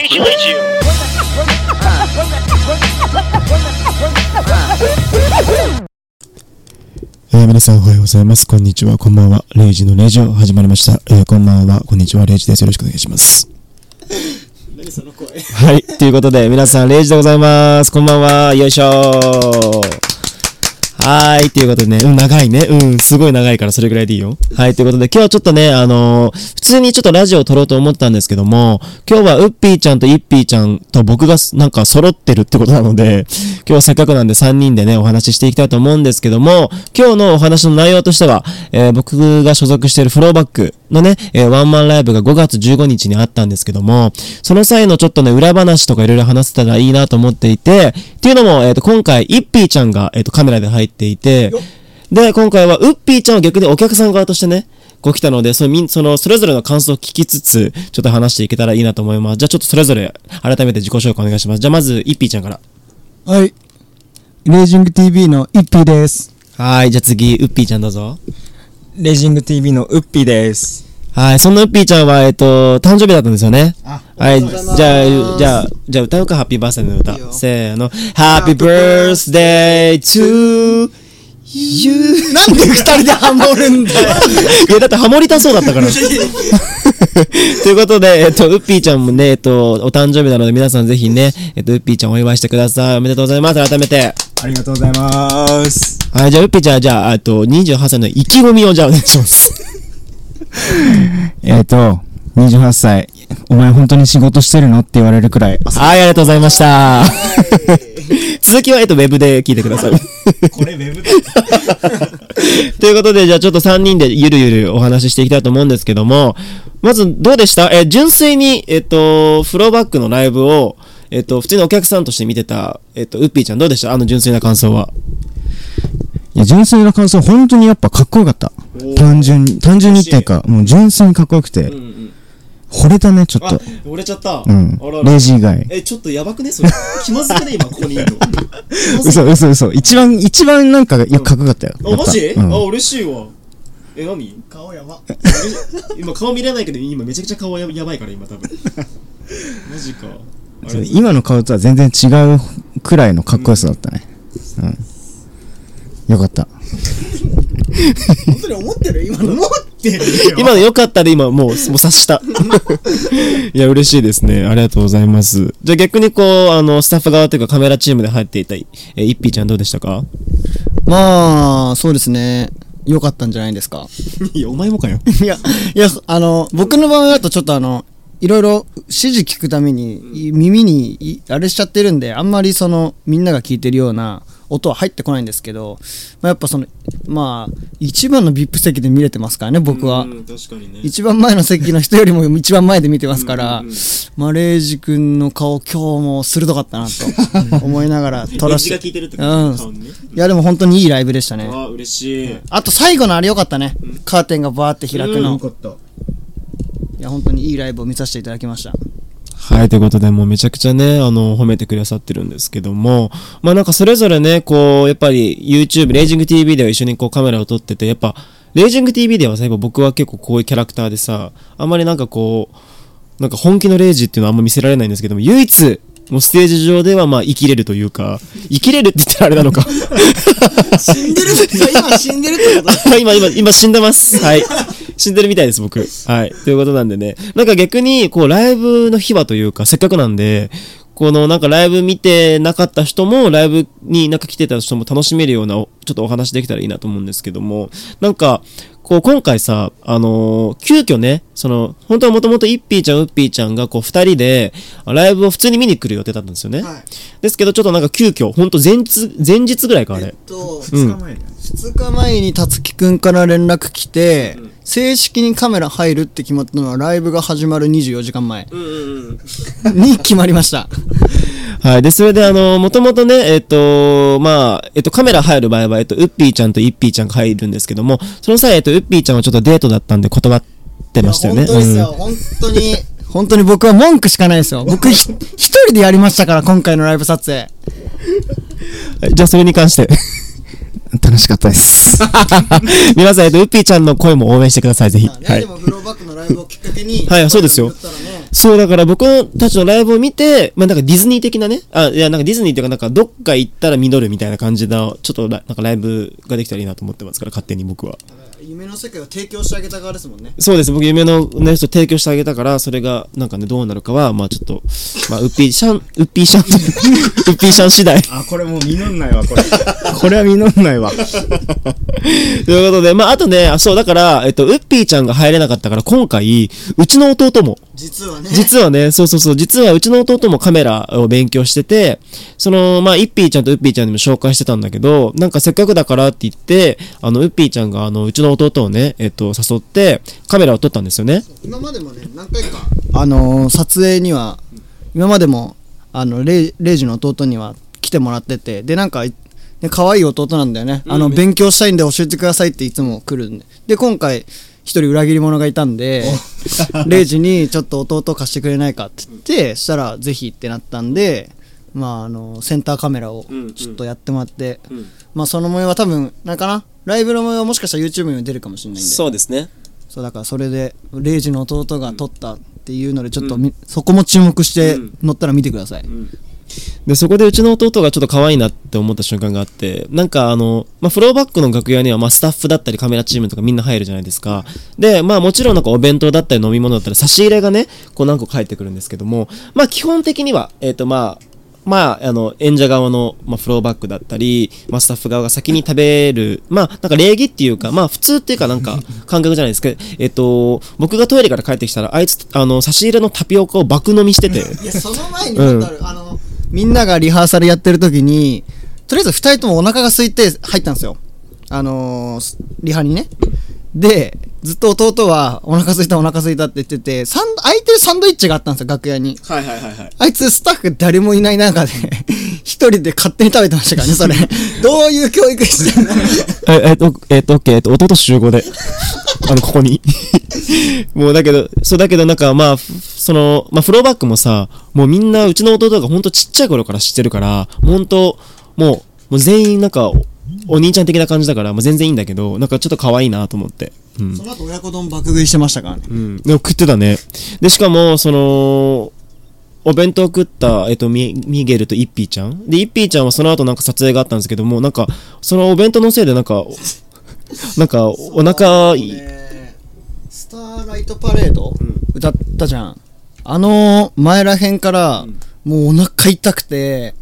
Rage Radio. えー皆さんおはようございます。こんにちは。こんばんは。レイジのレジオ始まりました。えーこんばんは。こんにちは。レイジです。よろしくお願いします。はい。ということで、皆さん、レイジでございます。こんばんは。よいしょー。はーい。ということでね、うん、長いね。うん、すごい長いから、それぐらいでいいよ。はい。ということで、今日はちょっとね、あのー普通にちょっとラジオを撮ろうと思ったんですけども、今日はウッピーちゃんとイッピーちゃんと僕がなんか揃ってるってことなので、今日はせっかくなんで3人でね、お話ししていきたいと思うんですけども、今日のお話の内容としては、えー僕が所属しているフローバックのね、えーワンマンライブが5月15日にあったんですけども、その際のちょっとね、裏話とかいろいろ話せたらいいなと思っていて、っていうのも、えっ、と、今回、イッピーちゃんが、えっ、と、カメラで入っていて、で、今回は、ウッピーちゃんは逆にお客さん側としてね、こう来たので、そのみん、その、それぞれの感想を聞きつつ、ちょっと話していけたらいいなと思います。じゃあちょっとそれぞれ、改めて自己紹介お願いします。じゃあまず、イッピーちゃんから。はい。レイジング TV のイッピーです。はい、じゃあ次、ウッピーちゃんどうぞ。レジング TV のウッピーです。はい、そんなウッピーちゃんは、えっと、誕生日だったんですよね。あはい、じゃあ、じゃあ、じゃあ歌うか、ハッピーバースデーの歌。せーの。Happy birthday to you. なんで二人でハモるんだよ。いや、だってハモりたそうだったから。ということで、えっと、ウッピーちゃんもね、えっと、お誕生日なので皆さんぜひね、えっと、ウッピーちゃんお祝いしてください。おめでとうございます。改めて。ありがとうございます。はい、じゃあ、ウッピーちゃん、じゃあ、えっと、28歳の意気込みをじゃあお願いします。えっ、と、28歳。お前本当に仕事してるの？って言われるくらい。はい、ありがとうございました。続きは、えっと、ウェブで聞いてください。これウェブで ということで、じゃあちょっと3人でゆるゆるお話ししていきたいと思うんですけども、まずどうでした？え、純粋に、えっと、フローバックのライブを、えっと、普通にお客さんとして見てた、えっと、ウッピーちゃんどうでした？あの純粋な感想は。いや、純粋な感想、本当にやっぱかっこよかった。単純に、単純にっていうか、もう純粋にかっこよくて、惚れたね、ちょっと。折れちゃった。うん。レイジ以外。え、ちょっとやばくね？それ。気まずくね？今、ここにいるの。嘘、嘘、嘘。一番、一番なんか、いや、かっこよかったよ。やっぱうんあ、嬉しいわ。え、何？顔やば。今顔見れないけど、今めちゃくちゃ顔ややばいから、今多分。マジか。今の顔とは全然違うくらいのかっこよさだったね。うん。よかった。本当に思ってる？今の。思ってるよ。今の良かったで今もう、もう察した。いや、嬉しいですね。ありがとうございます。じゃあ逆にこう、あの、スタッフ側というかカメラチームで入っていた、え、イッピーちゃんどうでしたか？まあ、そうですね。良かったんじゃないですか。いや、お前もかよ。いや、いや、あの、僕の場合だとちょっとあの、いろいろ指示聞くために、い耳にいあれしちゃってるんで、あんまりその、みんなが聞いてるような音は入ってこないんですけど、まあ、やっぱその、まあ、一番の VIP 席で見れてますからね、僕は。確かにね。一番前の席の人よりも 一番前で見てますから、まあ、レイジ君の顔今日も鋭かったなと 思いながら撮らせて。効いてるってうん。いや、でも本当にいいライブでしたね。あ、嬉しい。あと最後のあれ良かったね。カーテンがバーって開くの。かった。いや、本当にいいライブを見させていただきました。はい、ということで、もうめちゃくちゃね、あの、褒めてくださってるんですけども、まあなんかそれぞれね、こう、やっぱり YouTube、レイジング TV では一緒にこうカメラを撮ってて、やっぱ、レイジング TV ではさ、やっぱ僕は結構こういうキャラクターでさ、あんまりなんかこう、なんか本気のレイジっていうのはあんま見せられないんですけども、唯一、もうステージ上ではまあ生きれるというか、生きれるって言ったらあれなのか。死んでる今死んでるってこと？今、今、今死んでます。はい。死んでるみたいです、僕。はい。ということなんでね。なんか逆に、こう、ライブの秘話というか、せっかくなんで、このなんかライブ見てなかった人も、ライブになんか来てた人も楽しめるような、ちょっとお話できたらいいなと思うんですけども、なんか、こう、今回さ、あのー急遽ね、その、本当はもともとイッピーちゃん、ウッピーちゃんが、こう、二人で、ライブを普通に見に来る予定だったんですよね。はいですけど、ちょっとなんか急遽、本当前日、前日ぐらいか、あれ。と、うん。2日前にたつきくんから連絡来て、正式にカメラ入るって決まったのはライブが始まる24時間前に決まりました。はい。で、それで、あの、もともとね、えっ、と、まあ、えっ、と、カメラ入る場合は、えっ、と、ウッピーちゃんとイッピーちゃんが入るんですけども、その際、えっ、と、ウッピーちゃんはちょっとデートだったんで断ってましたよね。本当ですよ、本当に。本当に僕は文句しかないですよ。僕ひ一人でやりましたから、今回のライブ撮影。う んじゃあ、それに関して。楽しかったです。皆さん、えっ、と、ウッピーちゃんの声も応援してください、ぜひ。はいねで。もフローバックのライブをきっかけにはいそうですよねそう、だから僕たちのライブを見て、まあなんかディズニー的なね、あ、いやなんかディズニーっていうかなんかどっか行ったら実るみたいな感じの、ちょっとラなんかライブができたらいいなと思ってますから、勝手に僕は。夢の世界を提供してあげた側ですもんねそうです、僕夢のね、人提供してあげたから、それがなんかね、どうなるかは、まあちょっと、まあウッピーシャン、ウッピーシャン、ウッピーシャン次第。あ、これもう実んないわ、これ。これは実んないわ。ということで、まああとね、あそう、だから、えっと、ウッピーちゃんが入れなかったから、今回、うちの弟も、実はね。実はね、そうそうそう、実はうちの弟もカメラを勉強してて、その、まあ、イッピーちゃんとウッピーちゃんにも紹介してたんだけど、なんかせっかくだからって言って、あの、ウッピーちゃんが、あの、うちの弟をね、えっと、誘って、カメラを撮ったんですよね。今までもね何回か。あのー撮影には今までもあのレイレイジの弟には来てもらっててでなんかね可愛い弟なんだよね、あの勉強したいんで教えてくださいっていつも来るんで。で今回一人裏切り者がいたんで レイジにちょっと弟貸してくれないかって言ってそしたらぜひってなったんでまああのセンターカメラをちょっとやってもらって、まあその模様は多分なんかな？ライブの模様はもしかしたら YouTube にも出るかもしれないんで。そうですね。そうだからそれでレイジの弟が撮ったっていうのでちょっとみ、そこも注目して乗ったら見てください、で、そこでうちの弟がちょっと可愛いなって思った瞬間があって、なんかあの、まあ、フローバックの楽屋には、まあ、スタッフだったりカメラチームとかみんな入るじゃないですか。で、まあ、もちろんなんかお弁当だったり飲み物だったり差し入れがね、こう何個か入ってくるんですけども、まあ、基本的には、えっ、と、まあ、まあ、あの、演者側の、まあ、フローバックだったり、まあ、スタッフ側が先に食べる、まあ、なんか礼儀っていうか、まあ、普通っていうかなんか、感覚じゃないですか。えっ、と、僕がトイレから帰ってきたら、あいつ、あの、差し入れのタピオカを爆飲みしてて、いやその前にまたある、あのみんながリハーサルやってる時にとりあえず2人ともお腹が空いて入ったんですよ。あのー、リハにね。でずっと弟はお腹空いたお腹空いたって言っててサン空いてるサンドイッチがあったんですよ楽屋にはいはいはいはい。あいつスタッフ誰もいない中で 一人で勝手に食べてましたからね それどういう教育してんの？え、えっと、えっと、オッケー、えっと、弟集合で。あの、ここに。もうだけど、そうだけどなんかまあ、ふその、まあ、フローバックもさ、もうみんな、うちの弟がほんとちっちゃい頃から知ってるから、ほんと、もう、もう全員なんか、おお兄ちゃん的な感じだから、もう全然いいんだけど、なんかちょっと可愛いなと思って。うん。その後親子丼爆食いしてましたからねうん。でも食ってたね。で、しかも、その、お弁当食った、えっと、ミミゲルとイッピーちゃん。で、イッピーちゃんはその後なんか撮影があったんですけども、なんか、そのお弁当のせいでなんか、お なんか、お腹い、ねスターライトパレード、歌ったじゃんあの前らへんから、もうお腹痛くて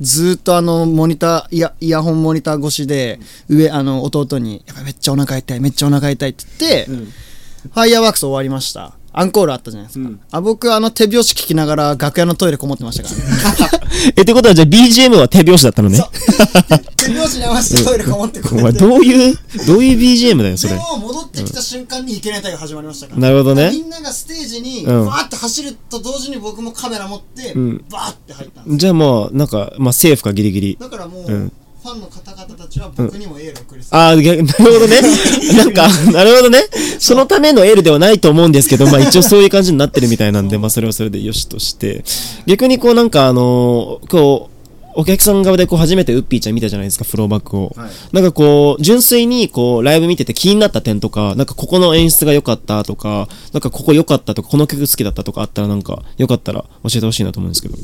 ずーっとあのモニターイヤイヤホンモニター越しで上あの弟に「やっぱめっちゃお腹痛いめっちゃお腹痛い」って言って、ファイヤーワークス終わりましたアンコールあったじゃないですか、あ僕あの手拍子聞きながら楽屋のトイレこもってましたから。ね え、ってことはじゃあ BGM は手拍子だったのね？手拍子に合わせてトイレこもってこお前どういう、どういう BGM だよ、それ。でも戻ってきた瞬間にいけない隊が始まりましたから、なるほどね。み。んながステージにうん。バーって走ると同時に僕もカメラ持ってん。バーって入ったんですじゃあもう、なんか、まあ、セーフかギリギリ。だからもう、うんファンの方々たちは僕にもエールをくれそう、ああ、逆 なるほどね。なんか、なるほどね。そのためのエールではないと思うんですけど、まあ一応そういう感じになってるみたいなんで、まあそれはそれでよしとして。逆にこうなんかあのーこう、お客さん側でこう初めてウッピーちゃん見たじゃないですか、フローバックを。なんかこう、純粋にこう、ライブ見てて気になった点とか、なんかここの演出が良かったとか、なんかここ良かったとか、この曲好きだったとかあったらなんか、よかったら教えてほしいなと思うんですけど。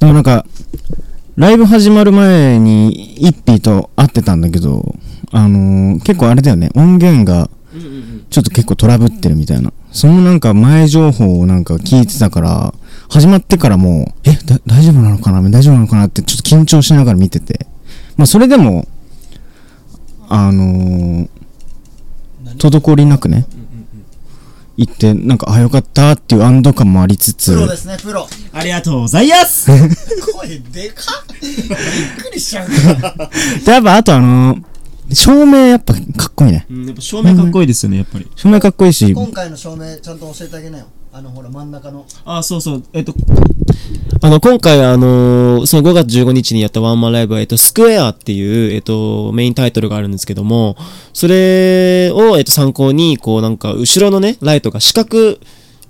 でもなんか、ライブ始まる前に、イッピーと会ってたんだけど、あのー、結構あれだよね、音源が、ちょっと結構トラブってるみたいな。そのなんか前情報をなんか聞いてたから、始まってからもう、え、だ、大丈夫なのかな？大丈夫なのかなってちょっと緊張しながら見てて。まあそれでも、あのー、滞りなくね、行って、なんか、あ、よかったっていう安堵感もありつつ、プロですねプロ。ありがとうございます。声でかっ。びっくりしちゃう。で、やっぱあとあのー、照明やっぱかっこいいね。うん、やっぱ照明かっこいいですよね、やっぱり。照明かっこいいし、今回の照明ちゃんと教えてあげなよ。あのほら真ん中の。あ、そうそう、えっと、あの、今回、あのーその5月15日にやったワンマンライブは、えっと、スクエアっていう、えっと、メインタイトルがあるんですけども、それを、えっと、参考に、こう、なんか、後ろのね、ライトが四角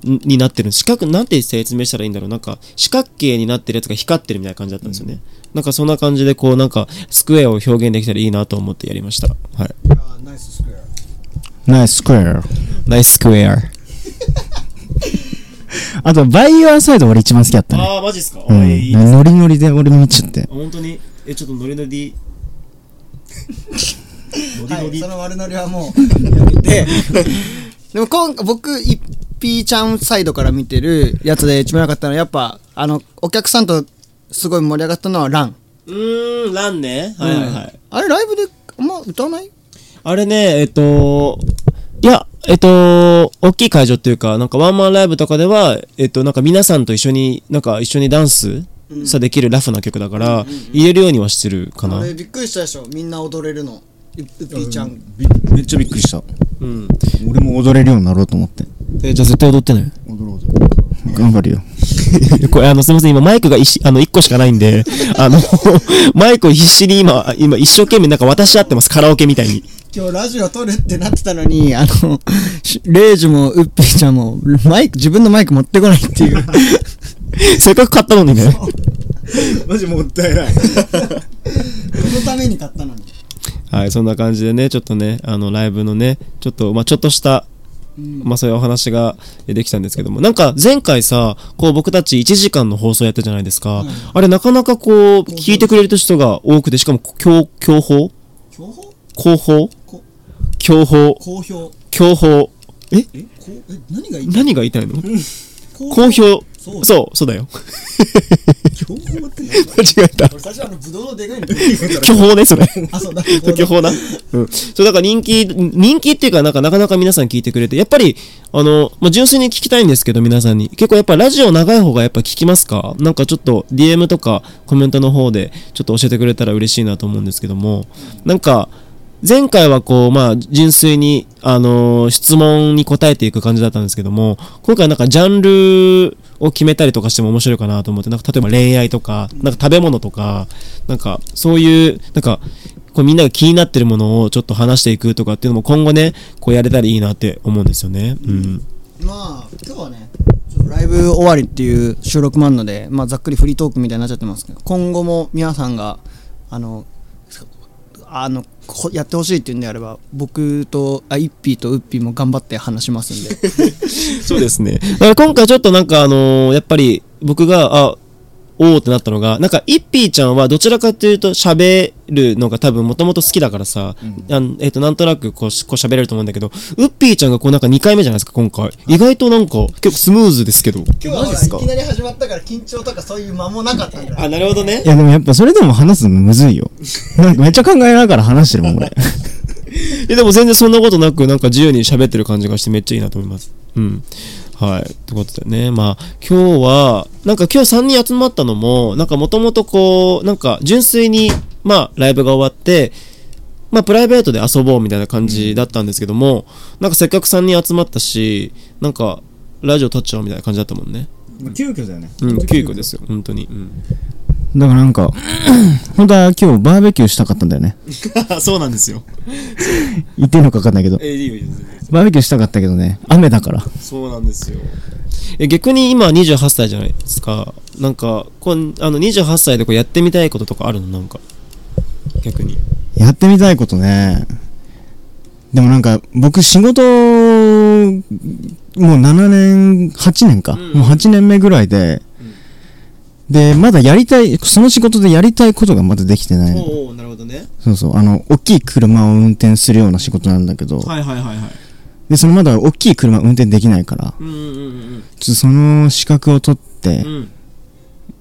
になってる。四角、なんて説明したらいいんだろう。なんか、四角形になってるやつが光ってるみたいな感じだったんですよね。なんか、そんな感じで、こう、なんか、スクエアを表現できたらいいなと思ってやりました。はい。ナイススクエアナイススクエア。ナイススクエア。あと、バイヤーサイド俺一番好きだったね。ああ、マジっすか、うん。あいいノリノリで俺見ちゃって。本当にえ、ちょっとノリノリ。ノリはい、ノリ。その悪ノリはもうやめて でも今回僕いっぴーちゃんサイドから見てるやつで一番良かったのはやっぱあのお客さんとすごい盛り上がったのはラン、うーん、ランね。はいはいはい。あれライブであんま歌わない？あれね、えっと、いや、えっと、大きい会場っていうか、なんかワンマンライブとかでは、えっと、なんか皆さんと一緒に、なんか一緒にダンスさできるラフな曲だから、入れるようにはしてるかな。あれびっくりしたでしょ？みんな踊れるのうっぴーちゃんめっちゃびっくりした。うん。俺も踊れるようになろうと思って。え、じゃあ絶対踊ってない？踊ろうぜ。頑張るよ。これあの、すみません、今マイクが一あの、一個しかないんで、あの、マイクを必死に今、今一生懸命なんか渡し合ってます、カラオケみたいに。今日ラジオ撮るってなってたのにあのしレイジもウッピーちゃんもマイク自分のマイク持ってこないっていう。せっかく買ったのにね。マジもったいない。このために買ったのに。はい、そんな感じでね、ちょっとね、あの、ライブのね、ちょっと、まあちょっとした、まあそういうお話がえできたんですけども、なんか前回さ、こう僕たち1時間の放送やったじゃないですか。あれなかなかこう、聞いてくれる人が多くて、しかも、強、強報？強報？広報？こ強報好評強報え？え？こうえ何がいい何が言いたいの？好好評そうそう、そうだよ。強報って何？間違えた。俺最初あのブドウのでかいの。巨峰ね、それ。あそうだ。巨峰な。うん。そう、だから人気、人気っていうか、なんかなかなか皆さん聞いてくれて、やっぱり、あの、まあ、純粋に聞きたいんですけど、皆さんに。結構やっぱラジオ長い方がやっぱ聞きますか？なんかちょっと DM とかコメントの方でちょっと教えてくれたら嬉しいなと思うんですけども、なんか、前回はこう、まあ、純粋に、あのー質問に答えていく感じだったんですけども、今回なんかジャンルを決めたりとかしても面白いかなと思って、なんか例えば恋愛とか、なんか食べ物とか、なんかそういう、なんか、こうみんなが気になってるものをちょっと話していくとかっていうのも今後ね、こうやれたらいいなって思うんですよね。うん。まあ今日はねライブ終わりっていう収録もあるので、まあ、ざっくりフリートークみたいになっちゃってますけど今後も皆さんがあのあのやってほしいっていうんであれば僕とあイッピーとウッピーも頑張って話しますんで そうですね。今回ちょっとなんかあのーやっぱり僕が、あ、おーってなったのが、なんか、イッピーちゃんはどちらかというと喋るのが多分もともと好きだからさ、あんえっ、と、なんとなくこうしこう喋れると思うんだけど、ウッピーちゃんがこうなんか2回目じゃないですか、今回。意外となんか結構スムーズですけど。今日はいきなり始まったから緊張とかそういう間もなかったんだよあ、なるほどねい。やでもやっぱそれでも話すのむずいよ。なんかめっちゃ考えながら話してるもん俺。え、でも全然そんなことなく、なんか自由に喋ってる感じがしてめっちゃいいなと思います。うん。はい。ってことでね、まあ、今日は、なんか今日3人集まったのも、なんかもともとこう、なんか純粋に、まあ、ライブが終わって、まあ、プライベートで遊ぼうみたいな感じだったんですけども、なんかせっかく3人集まったし、なんか、ラジオ撮っちゃおうみたいな感じだったもんね。急遽だよね。うん、急遽ですよ、本当に。うん。だからなんか、本当は今日バーベキューしたかったんだよね。そうなんですよ。言っていいのか分かんないけど。え、いいよ、いいよ。バーベキューしたかったけどね、雨だから。そうなんですよ。え逆に今28歳じゃないですか。なんか、こんあの28歳でこうやってみたいこととかあるの？なんか。逆に。やってみたいことね。でもなんか、僕仕事、もう7年、8年か。うんもう8年目ぐらいで、で、まだやりたい、その仕事でやりたいことがまだできてないの。おおなるほどね。そうそう、あの、大きい車を運転するような仕事なんだけど、はいはいはいはい。で、そのまだ大きい車運転できないから、うんうんうんちょっとその資格を取ってうん。う、ん。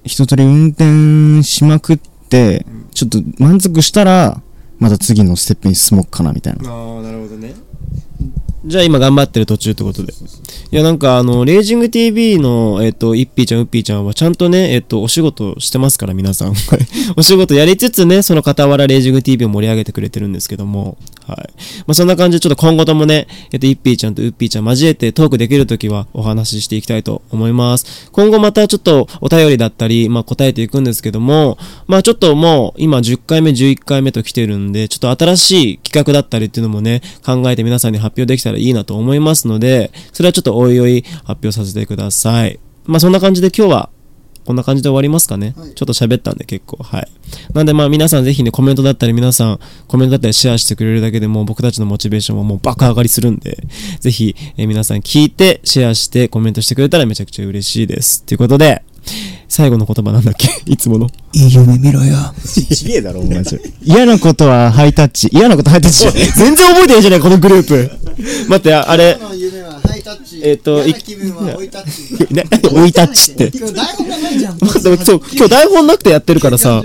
一通り運転しまくって、ちょっと満足したら、また次のステップに進もうかなみたいな。ああ、なるほどね。じゃあ今頑張ってる途中ってことで。いやなんかあの、レイジング TV の、えっ、と、イッピーちゃん、ウッピーちゃんはちゃんとね、えっ、と、お仕事してますから皆さん。お仕事やりつつね、その傍らレイジング TV を盛り上げてくれてるんですけども。はい。まあそんな感じでちょっと今後ともね、えっ、と、イッピーちゃんとウッピーちゃん交えてトークできるときはお話ししていきたいと思います。今後またちょっとお便りだったり、まあ答えていくんですけども、まあちょっともう今10回目、11回目と来てるんで、ちょっと新しい企画だったりっていうのもね、考えて皆さんに発表できたらいいなと思いますので、それはちょっとおいおい発表させてください。まあそんな感じで今日はこんな感じで終わりますかね。はいちょっと喋ったんで結構。はい。なんでまあ皆さんぜひね、コメントだったり皆さん、コメントだったりシェアしてくれるだけでもう僕たちのモチベーションはもう爆上がりするんで、ぜひ、えー皆さん聞いて、シェアして、コメントしてくれたらめちゃくちゃ嬉しいです。ということで、最後の言葉なんだっけ？いつもの。いい夢見ろよちげえだろ、お前。嫌なことはハイタッチ。嫌なことハイタッチ。全然覚えてないじゃない、このグループ。待って、ああれ、の夢はハイタッチえっと嫌な気分は追いタッチね、追いタッチって。今日台本がないじゃん待って、そう、今日台本なくてやってるからさ、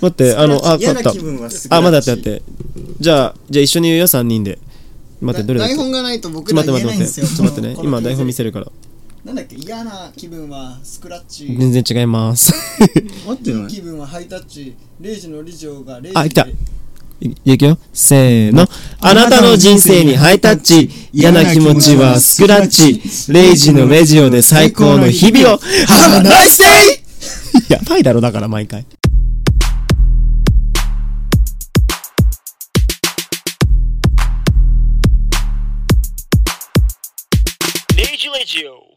待って、あの、あ、嫌な勝ったあ、まだやってやって。じゃあ、じゃあ一緒に言うよ、3人で。待って、どれ台本がないと僕ら待って待って待って。言えないんですよちょっと待ってね。今台本見せるから。なんだっけ？嫌な気分はスクラッチ全然違います。待ってない気分はハイタッチレイジの理事がレイジあ、来た。いくよ。せーの。あなたの人生にハイタッチ。嫌な気持ちはスクラッチ。レイジのレジオで最高の日々を。Have a nice day! やばいだろ、だから毎回。Neji Legio.